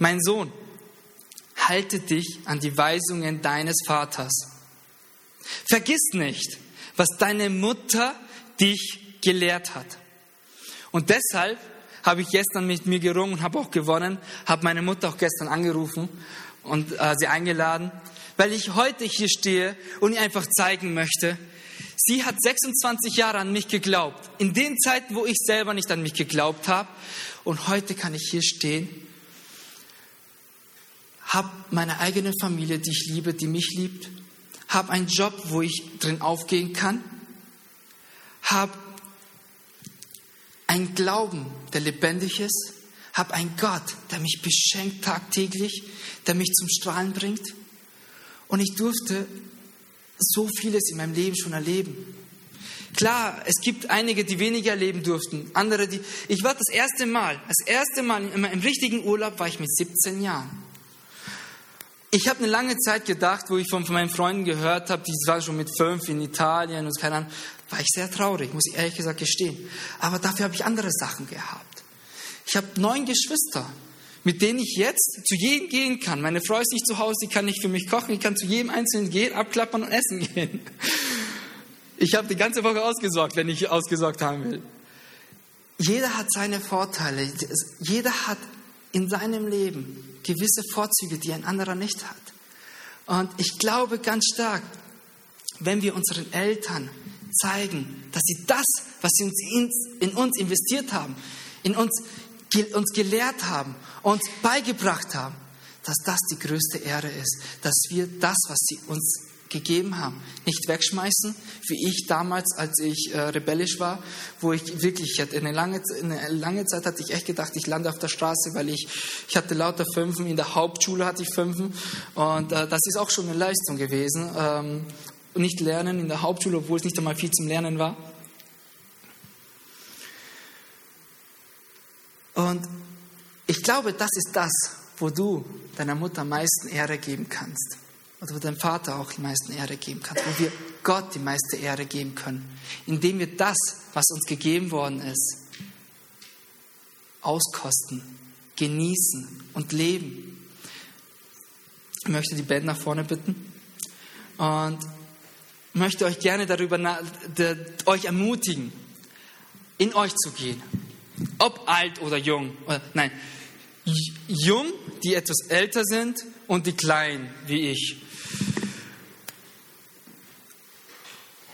Mein Sohn, halte dich an die Weisungen deines Vaters. Vergiss nicht, was deine Mutter dich gelehrt hat. Und deshalb habe ich gestern mit mir gerungen und habe auch gewonnen, habe meine Mutter auch gestern angerufen und äh, sie eingeladen, weil ich heute hier stehe und ihr einfach zeigen möchte, sie hat 26 Jahre an mich geglaubt. In den Zeiten, wo ich selber nicht an mich geglaubt habe. Und heute kann ich hier stehen, habe meine eigene Familie, die ich liebe, die mich liebt, habe einen Job, wo ich drin aufgehen kann, habe einen Glauben, der lebendig ist, habe einen Gott, der mich beschenkt tagtäglich, der mich zum Strahlen bringt. Und ich durfte so vieles in meinem Leben schon erleben. Klar, es gibt einige, die weniger erleben durften, andere, die. Ich war das erste Mal, das erste Mal im, im richtigen Urlaub war ich mit 17 Jahren. Ich habe eine lange Zeit gedacht, wo ich von, von meinen Freunden gehört habe, die waren schon mit fünf in Italien und keine Ahnung, war ich sehr traurig, muss ich ehrlich gesagt gestehen. Aber dafür habe ich andere Sachen gehabt. Ich habe neun Geschwister, mit denen ich jetzt zu jedem gehen kann. Meine Frau ist nicht zu Hause, die kann nicht für mich kochen, ich kann zu jedem Einzelnen gehen, abklappern und essen gehen. Ich habe die ganze Woche ausgesorgt, wenn ich ausgesorgt haben will. Jeder hat seine Vorteile, jeder hat in seinem Leben gewisse Vorzüge, die ein anderer nicht hat. Und ich glaube ganz stark, wenn wir unseren Eltern zeigen, dass sie das, was sie uns in, uns investiert haben, in uns, uns gelehrt haben, uns beigebracht haben, dass das die größte Ehre ist, dass wir das, was sie uns gegeben haben, nicht wegschmeißen, wie ich damals, als ich äh, rebellisch war, wo ich wirklich, eine lange, eine lange Zeit hatte ich echt gedacht, ich lande auf der Straße, weil ich, ich hatte lauter Fünfen, in der Hauptschule hatte ich Fünfen und äh, das ist auch schon eine Leistung gewesen. Ähm, nicht lernen in der Hauptschule, obwohl es nicht einmal viel zum Lernen war. Und ich glaube, das ist das, wo du deiner Mutter am meisten Ehre geben kannst oder wo deinem Vater auch die meisten Ehre geben kannst, wo wir Gott die meiste Ehre geben können, indem wir das, was uns gegeben worden ist, auskosten, genießen und leben. Ich möchte die Band nach vorne bitten und möchte euch gerne darüber euch ermutigen, in euch zu gehen, ob alt oder jung. Oder, nein, jung, die etwas älter sind und die kleinen wie ich.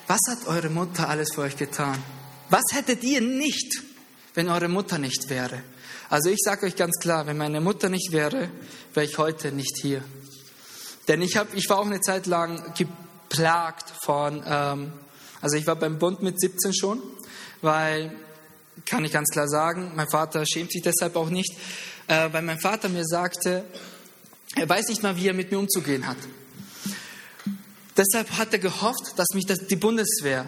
Was hat eure Mutter alles für euch getan? Was hättet ihr nicht, wenn eure Mutter nicht wäre? Also ich sage euch ganz klar, wenn meine Mutter nicht wäre, wäre ich heute nicht hier. Denn ich, hab, ich war auch eine Zeit lang geplagt von, ähm, also ich war beim Bund mit 17 schon, weil, kann ich ganz klar sagen, mein Vater schämt sich deshalb auch nicht, äh, weil mein Vater mir sagte, er weiß nicht mal, wie er mit mir umzugehen hat. Deshalb hat er gehofft, dass mich das, die Bundeswehr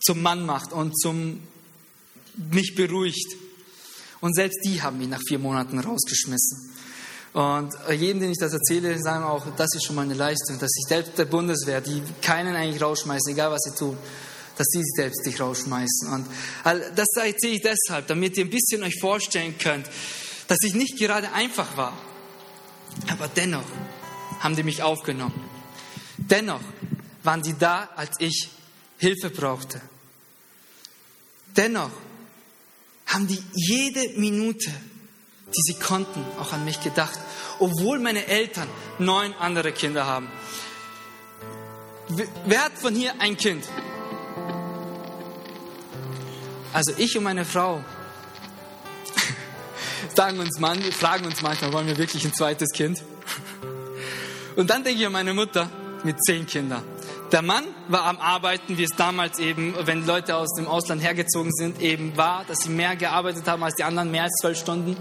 zum Mann macht und zum, mich beruhigt. Und selbst die haben ihn nach vier Monaten rausgeschmissen. Und jedem, den ich das erzähle, sagen auch, das ist schon mal eine Leistung, dass sich selbst der Bundeswehr, die keinen eigentlich rausschmeißen, egal was sie tun, dass sie selbst dich rausschmeißen. Und das erzähle ich deshalb, damit ihr ein bisschen euch vorstellen könnt, dass ich nicht gerade einfach war. Aber dennoch haben die mich aufgenommen. Dennoch waren die da, als ich Hilfe brauchte. Dennoch haben die jede Minute, die sie konnten, auch an mich gedacht, obwohl meine Eltern neun andere Kinder haben. Wer hat von hier ein Kind? Also ich und meine Frau sagen uns man, fragen uns manchmal, wollen wir wirklich ein zweites Kind? Und dann denke ich an meine Mutter, mit zehn Kindern. Der Mann war am Arbeiten, wie es damals eben, wenn Leute aus dem Ausland hergezogen sind, eben war, dass sie mehr gearbeitet haben als die anderen, mehr als zwölf Stunden.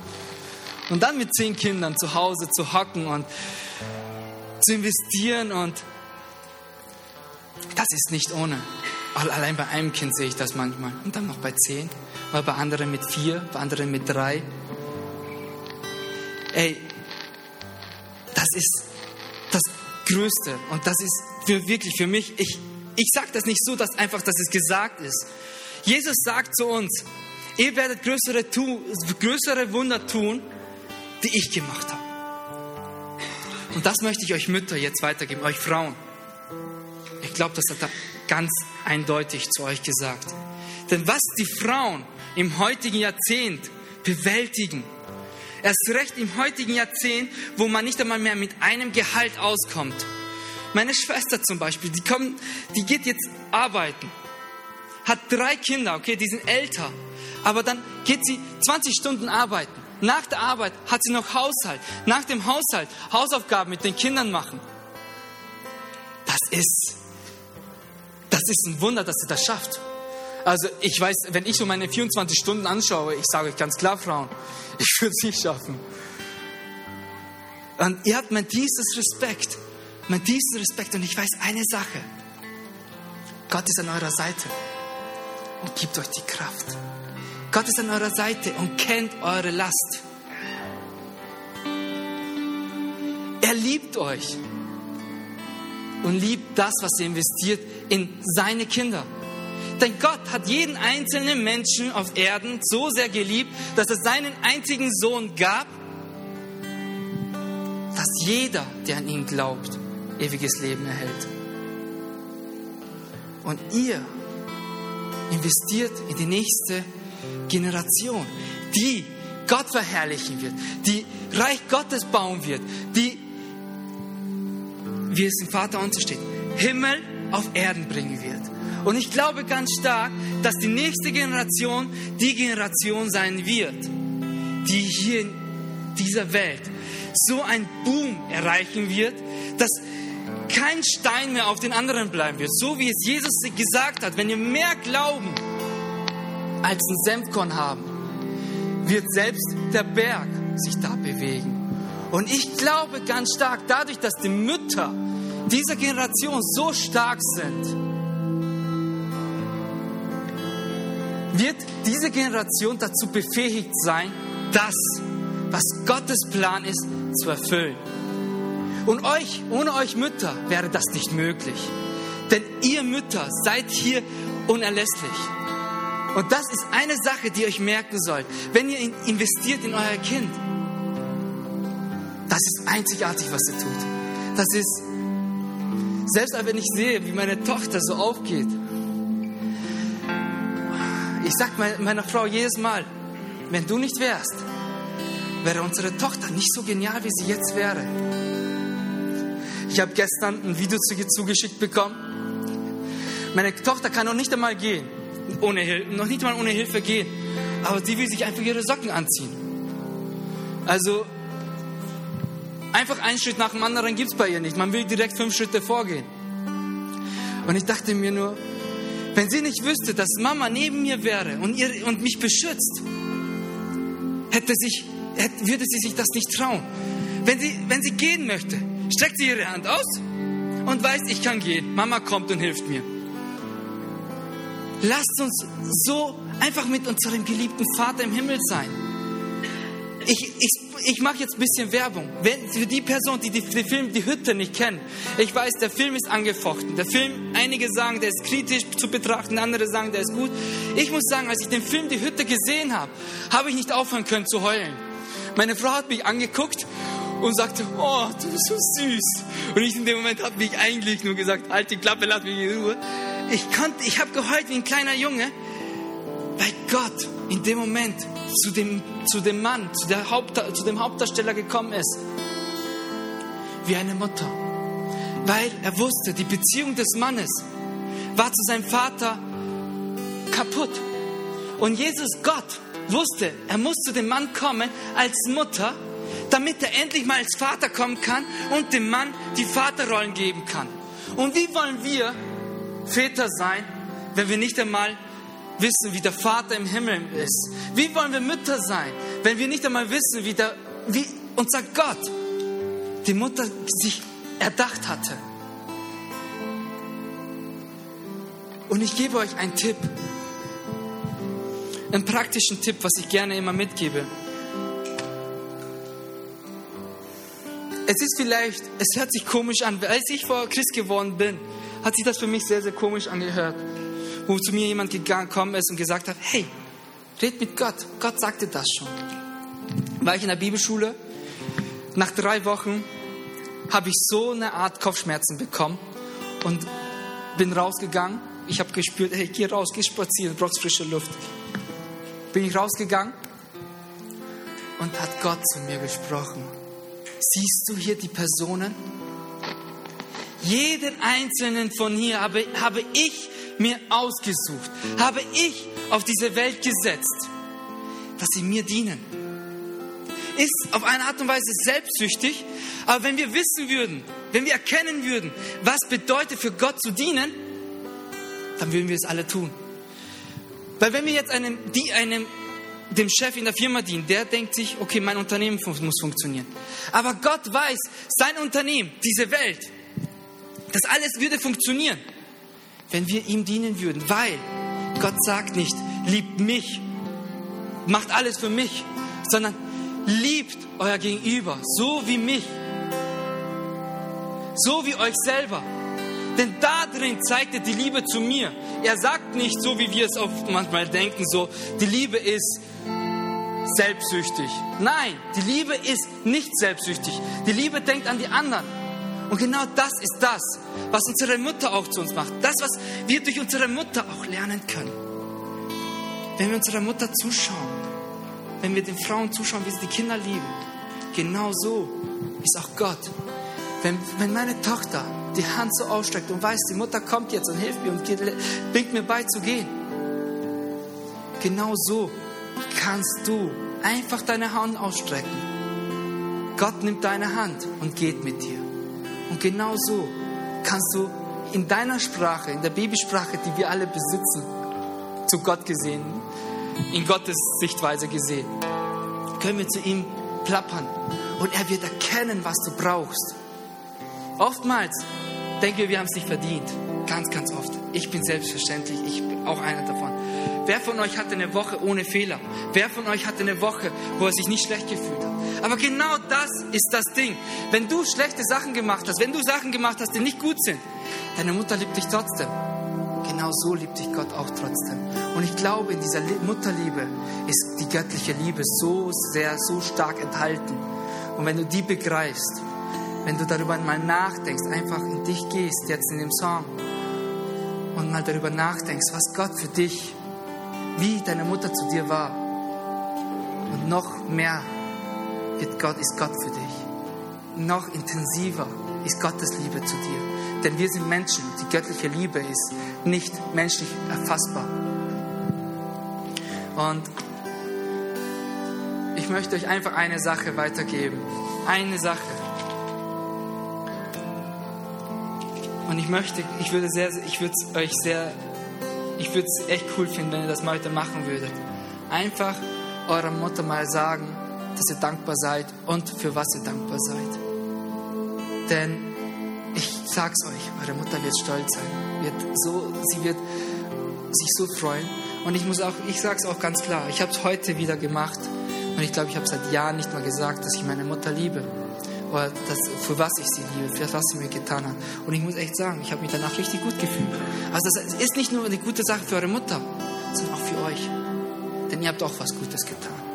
Und dann mit zehn Kindern zu Hause zu hocken und zu investieren und das ist nicht ohne. Allein bei einem Kind sehe ich das manchmal. Und dann noch bei zehn, oder bei anderen mit vier, bei anderen mit drei. Ey, das ist das Größte. Und das ist für wirklich für mich, ich, ich sage das nicht so, dass einfach, dass es gesagt ist. Jesus sagt zu uns, ihr werdet größere, tu, größere Wunder tun, die ich gemacht habe. Und das möchte ich euch Mütter jetzt weitergeben, euch Frauen. Ich glaube, das hat er ganz eindeutig zu euch gesagt. Denn was die Frauen im heutigen Jahrzehnt bewältigen, Erst recht im heutigen Jahrzehnt, wo man nicht einmal mehr mit einem Gehalt auskommt. Meine Schwester zum Beispiel, die, kommt, die geht jetzt arbeiten, hat drei Kinder, okay, die sind älter, aber dann geht sie 20 Stunden arbeiten. Nach der Arbeit hat sie noch Haushalt. Nach dem Haushalt Hausaufgaben mit den Kindern machen. Das ist, das ist ein Wunder, dass sie das schafft. Also ich weiß, wenn ich so meine 24 Stunden anschaue, ich sage euch ganz klar, Frauen, ich würde es nicht schaffen. Und ihr habt mein tiefstes Respekt, mein tiefstes Respekt und ich weiß eine Sache. Gott ist an eurer Seite und gibt euch die Kraft. Gott ist an eurer Seite und kennt eure Last. Er liebt euch und liebt das, was ihr investiert in seine Kinder. Denn Gott hat jeden einzelnen Menschen auf Erden so sehr geliebt, dass er seinen einzigen Sohn gab, dass jeder, der an ihn glaubt, ewiges Leben erhält. Und ihr investiert in die nächste Generation, die Gott verherrlichen wird, die Reich Gottes bauen wird, die, wie es im Vater unser steht, Himmel auf Erden bringen wird. Und ich glaube ganz stark, dass die nächste Generation die Generation sein wird, die hier in dieser Welt so ein Boom erreichen wird, dass kein Stein mehr auf den anderen bleiben wird. So wie es Jesus gesagt hat, wenn ihr mehr Glauben als ein Senfkorn haben, wird selbst der Berg sich da bewegen. Und ich glaube ganz stark, dadurch, dass die Mütter dieser Generation so stark sind, wird diese Generation dazu befähigt sein, das, was Gottes Plan ist, zu erfüllen. Und euch, ohne euch Mütter wäre das nicht möglich. Denn ihr Mütter seid hier unerlässlich. Und das ist eine Sache, die ihr euch merken sollt. Wenn ihr investiert in euer Kind, das ist einzigartig, was ihr tut. Das ist, selbst wenn ich sehe, wie meine Tochter so aufgeht, ich sage meiner Frau jedes Mal, wenn du nicht wärst, wäre unsere Tochter nicht so genial, wie sie jetzt wäre. Ich habe gestern ein Video zugeschickt bekommen. Meine Tochter kann noch nicht einmal gehen, ohne, noch nicht mal ohne Hilfe gehen, aber sie will sich einfach ihre Socken anziehen. Also einfach einen Schritt nach dem anderen gibt es bei ihr nicht. Man will direkt fünf Schritte vorgehen. Und ich dachte mir nur, wenn sie nicht wüsste, dass Mama neben mir wäre und, ihr, und mich beschützt, hätte sich, hätte, würde sie sich das nicht trauen. Wenn sie, wenn sie gehen möchte, streckt sie ihre Hand aus und weiß, ich kann gehen. Mama kommt und hilft mir. Lasst uns so einfach mit unserem geliebten Vater im Himmel sein. Ich, ich ich mache jetzt ein bisschen Werbung. Wenn, für die Person, die, die den Film Die Hütte nicht kennen, ich weiß, der Film ist angefochten. Der Film, einige sagen, der ist kritisch zu betrachten, andere sagen, der ist gut. Ich muss sagen, als ich den Film Die Hütte gesehen habe, habe ich nicht aufhören können zu heulen. Meine Frau hat mich angeguckt und sagte, oh, du bist so süß. Und ich in dem Moment habe mich eigentlich nur gesagt, halt die Klappe, lass mich in Ruhe. Ich, ich habe geheult wie ein kleiner Junge, weil Gott in dem Moment zu dem, zu dem Mann, zu, der Haupt, zu dem Hauptdarsteller gekommen ist. Wie eine Mutter. Weil er wusste, die Beziehung des Mannes war zu seinem Vater kaputt. Und Jesus Gott wusste, er muss zu dem Mann kommen als Mutter, damit er endlich mal als Vater kommen kann und dem Mann die Vaterrollen geben kann. Und wie wollen wir Väter sein, wenn wir nicht einmal wissen, wie der Vater im Himmel ist? Wie wollen wir Mütter sein, wenn wir nicht einmal wissen, wie, der, wie unser Gott die Mutter sich erdacht hatte? Und ich gebe euch einen Tipp, einen praktischen Tipp, was ich gerne immer mitgebe. Es ist vielleicht, es hört sich komisch an. Als ich vor Christ geworden bin, hat sich das für mich sehr, sehr komisch angehört wo zu mir jemand gekommen ist und gesagt hat, hey, red mit Gott. Gott sagte das schon. War ich in der Bibelschule. Nach drei Wochen habe ich so eine Art Kopfschmerzen bekommen und bin rausgegangen. Ich habe gespürt, hey, geh raus, geh spazieren, brauchst frische Luft. Bin ich rausgegangen und hat Gott zu mir gesprochen. Siehst du hier die Personen? Jeden einzelnen von hier habe, habe ich mir ausgesucht, habe ich auf diese Welt gesetzt, dass sie mir dienen. Ist auf eine Art und Weise selbstsüchtig, aber wenn wir wissen würden, wenn wir erkennen würden, was bedeutet für Gott zu dienen, dann würden wir es alle tun. Weil wenn wir jetzt einem, die einem, dem Chef in der Firma dienen, der denkt sich, okay, mein Unternehmen muss funktionieren. Aber Gott weiß, sein Unternehmen, diese Welt, das alles würde funktionieren wenn wir ihm dienen würden, weil Gott sagt nicht, liebt mich, macht alles für mich, sondern liebt euer Gegenüber, so wie mich, so wie euch selber. Denn da drin zeigt er die Liebe zu mir. Er sagt nicht so, wie wir es oft manchmal denken, so, die Liebe ist selbstsüchtig. Nein, die Liebe ist nicht selbstsüchtig. Die Liebe denkt an die anderen. Und genau das ist das, was unsere Mutter auch zu uns macht. Das, was wir durch unsere Mutter auch lernen können. Wenn wir unserer Mutter zuschauen. wenn wir den Frauen zuschauen, wie sie die Kinder lieben, genau so ist auch Gott. Wenn, wenn meine Tochter die Hand so ausstreckt und weiß, die Mutter kommt jetzt und hilft mir und bringt mir bei zu gehen, genau so kannst du einfach deine Hand ausstrecken. Gott nimmt deine Hand und geht mit dir. Und genau so kannst du in deiner Sprache, in der Babysprache, die wir alle besitzen, zu Gott gesehen, in Gottes Sichtweise gesehen, können wir zu ihm plappern und er wird erkennen, was du brauchst. Oftmals denken wir, wir haben es nicht verdient. Ganz, ganz oft. Ich bin selbstverständlich, ich bin auch einer davon. Wer von euch hatte eine Woche ohne Fehler? Wer von euch hatte eine Woche, wo er sich nicht schlecht gefühlt hat? Aber genau das ist das Ding. Wenn du schlechte Sachen gemacht hast, wenn du Sachen gemacht hast, die nicht gut sind, deine Mutter liebt dich trotzdem. Genau so liebt dich Gott auch trotzdem. Und ich glaube, in dieser Mutterliebe ist die göttliche Liebe so sehr, so stark enthalten. Und wenn du die begreifst, wenn du darüber mal nachdenkst, einfach in dich gehst, jetzt in dem Song, und mal darüber nachdenkst, was Gott für dich, wie deine Mutter zu dir war, und noch mehr wird Gott, ist Gott für dich. Noch intensiver ist Gottes Liebe zu dir. Denn wir sind Menschen. Die göttliche Liebe ist nicht menschlich erfassbar. Und ich möchte euch einfach eine Sache weitergeben. Eine Sache. Und ich möchte, ich würde sehr, ich würde es euch sehr, ich würde es echt cool finden, wenn ihr das mal heute machen würdet. Einfach eurer Mutter mal sagen, dass ihr dankbar seid und für was ihr dankbar seid. Denn ich sag's euch, eure Mutter wird stolz sein. Wird so, sie wird sich so freuen. Und ich muss auch, ich sag's auch ganz klar, ich habe es heute wieder gemacht. Und ich glaube, ich habe seit Jahren nicht mal gesagt, dass ich meine Mutter liebe. Oder das, für was ich sie liebe, für was sie mir getan hat. Und ich muss echt sagen, ich habe mich danach richtig gut gefühlt. Also das ist nicht nur eine gute Sache für eure Mutter, sondern auch für euch. Denn ihr habt auch was Gutes getan.